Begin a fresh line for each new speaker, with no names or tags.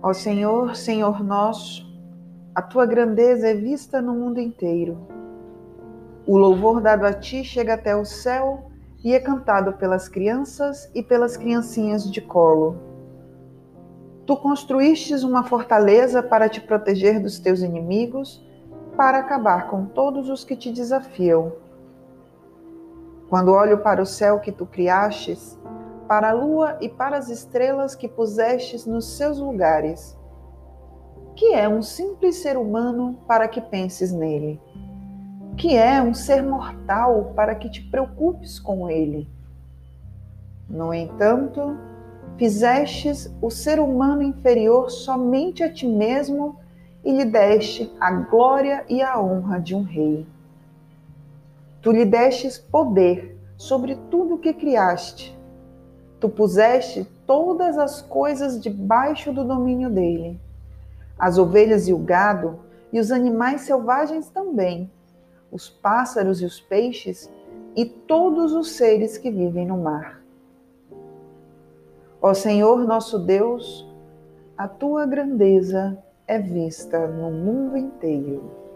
Ó Senhor, Senhor nosso, a tua grandeza é vista no mundo inteiro. O louvor dado a ti chega até o céu e é cantado pelas crianças e pelas criancinhas de colo. Tu construístes uma fortaleza para te proteger dos teus inimigos, para acabar com todos os que te desafiam. Quando olho para o céu que tu criastes, para a lua e para as estrelas que pusestes nos seus lugares. Que é um simples ser humano para que penses nele? Que é um ser mortal para que te preocupes com ele? No entanto, fizestes o ser humano inferior somente a ti mesmo e lhe deste a glória e a honra de um rei. Tu lhe destes poder sobre tudo o que criaste Tu puseste todas as coisas debaixo do domínio dele, as ovelhas e o gado, e os animais selvagens também, os pássaros e os peixes, e todos os seres que vivem no mar. Ó Senhor nosso Deus, a tua grandeza é vista no mundo inteiro.